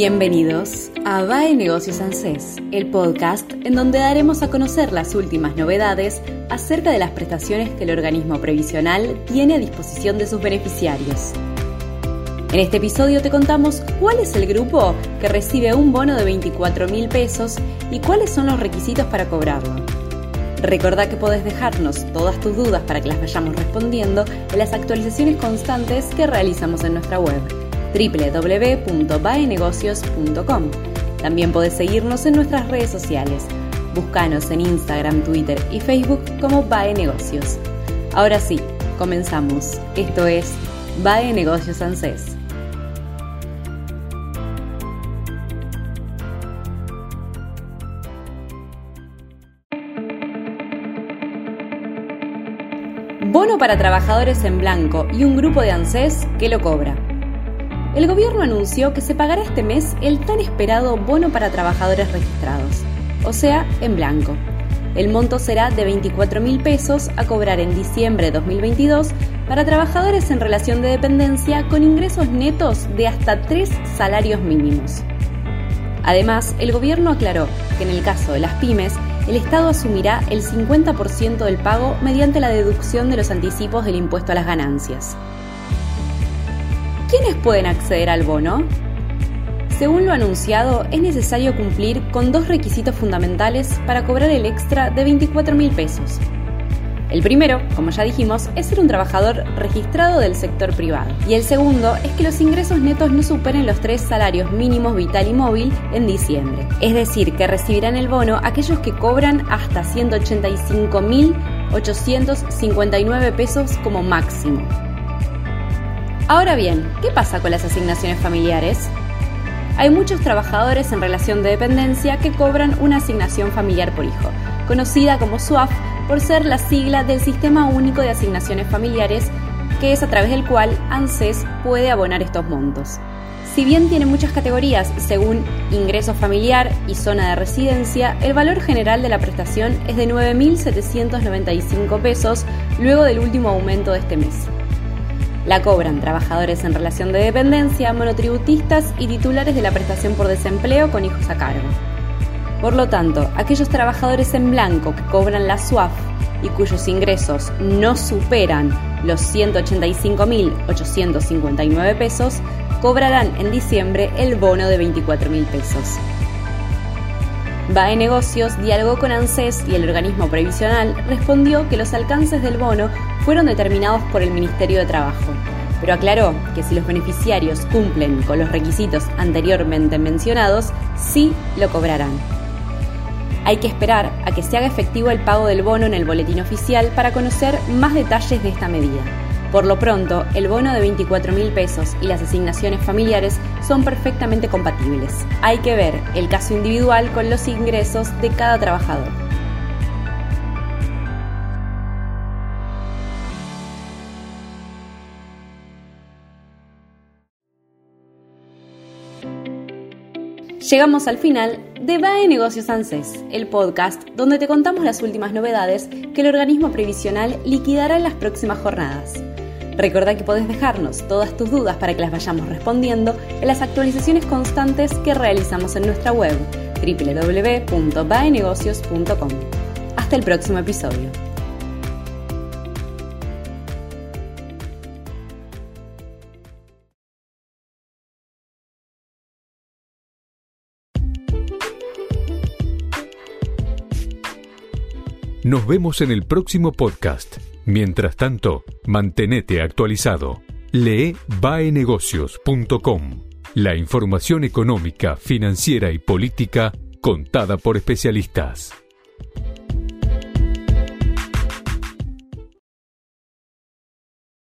Bienvenidos a VAE Negocios ANSES, el podcast en donde daremos a conocer las últimas novedades acerca de las prestaciones que el organismo previsional tiene a disposición de sus beneficiarios. En este episodio te contamos cuál es el grupo que recibe un bono de 24 mil pesos y cuáles son los requisitos para cobrarlo. Recordá que podés dejarnos todas tus dudas para que las vayamos respondiendo en las actualizaciones constantes que realizamos en nuestra web www.baenegocios.com. También podés seguirnos en nuestras redes sociales. Búscanos en Instagram, Twitter y Facebook como Bae Negocios. Ahora sí, comenzamos. Esto es Bae Negocios ANSES. Bono para trabajadores en blanco y un grupo de ANSES que lo cobra el gobierno anunció que se pagará este mes el tan esperado bono para trabajadores registrados, o sea, en blanco. El monto será de 24 mil pesos a cobrar en diciembre de 2022 para trabajadores en relación de dependencia con ingresos netos de hasta tres salarios mínimos. Además, el gobierno aclaró que en el caso de las pymes, el Estado asumirá el 50% del pago mediante la deducción de los anticipos del impuesto a las ganancias. ¿Quiénes pueden acceder al bono? Según lo anunciado, es necesario cumplir con dos requisitos fundamentales para cobrar el extra de 24 mil pesos. El primero, como ya dijimos, es ser un trabajador registrado del sector privado. Y el segundo es que los ingresos netos no superen los tres salarios mínimos vital y móvil en diciembre. Es decir, que recibirán el bono aquellos que cobran hasta 185.859 pesos como máximo. Ahora bien, ¿qué pasa con las asignaciones familiares? Hay muchos trabajadores en relación de dependencia que cobran una asignación familiar por hijo, conocida como SUAF por ser la sigla del Sistema Único de Asignaciones Familiares, que es a través del cual ANSES puede abonar estos montos. Si bien tiene muchas categorías según ingreso familiar y zona de residencia, el valor general de la prestación es de 9.795 pesos luego del último aumento de este mes. La cobran trabajadores en relación de dependencia, monotributistas y titulares de la prestación por desempleo con hijos a cargo. Por lo tanto, aquellos trabajadores en blanco que cobran la SUAF y cuyos ingresos no superan los 185.859 pesos, cobrarán en diciembre el bono de 24.000 pesos. BAE Negocios dialogó con ANSES y el organismo previsional respondió que los alcances del bono fueron determinados por el Ministerio de Trabajo, pero aclaró que si los beneficiarios cumplen con los requisitos anteriormente mencionados, sí lo cobrarán. Hay que esperar a que se haga efectivo el pago del bono en el boletín oficial para conocer más detalles de esta medida. Por lo pronto, el bono de 24 mil pesos y las asignaciones familiares son perfectamente compatibles. Hay que ver el caso individual con los ingresos de cada trabajador. Llegamos al final de BAE Negocios ANSES, el podcast donde te contamos las últimas novedades que el organismo previsional liquidará en las próximas jornadas. Recordá que podés dejarnos todas tus dudas para que las vayamos respondiendo en las actualizaciones constantes que realizamos en nuestra web www.baenegocios.com. Hasta el próximo episodio. Nos vemos en el próximo podcast. Mientras tanto, mantenete actualizado. Lee baenegocios.com. La información económica, financiera y política contada por especialistas.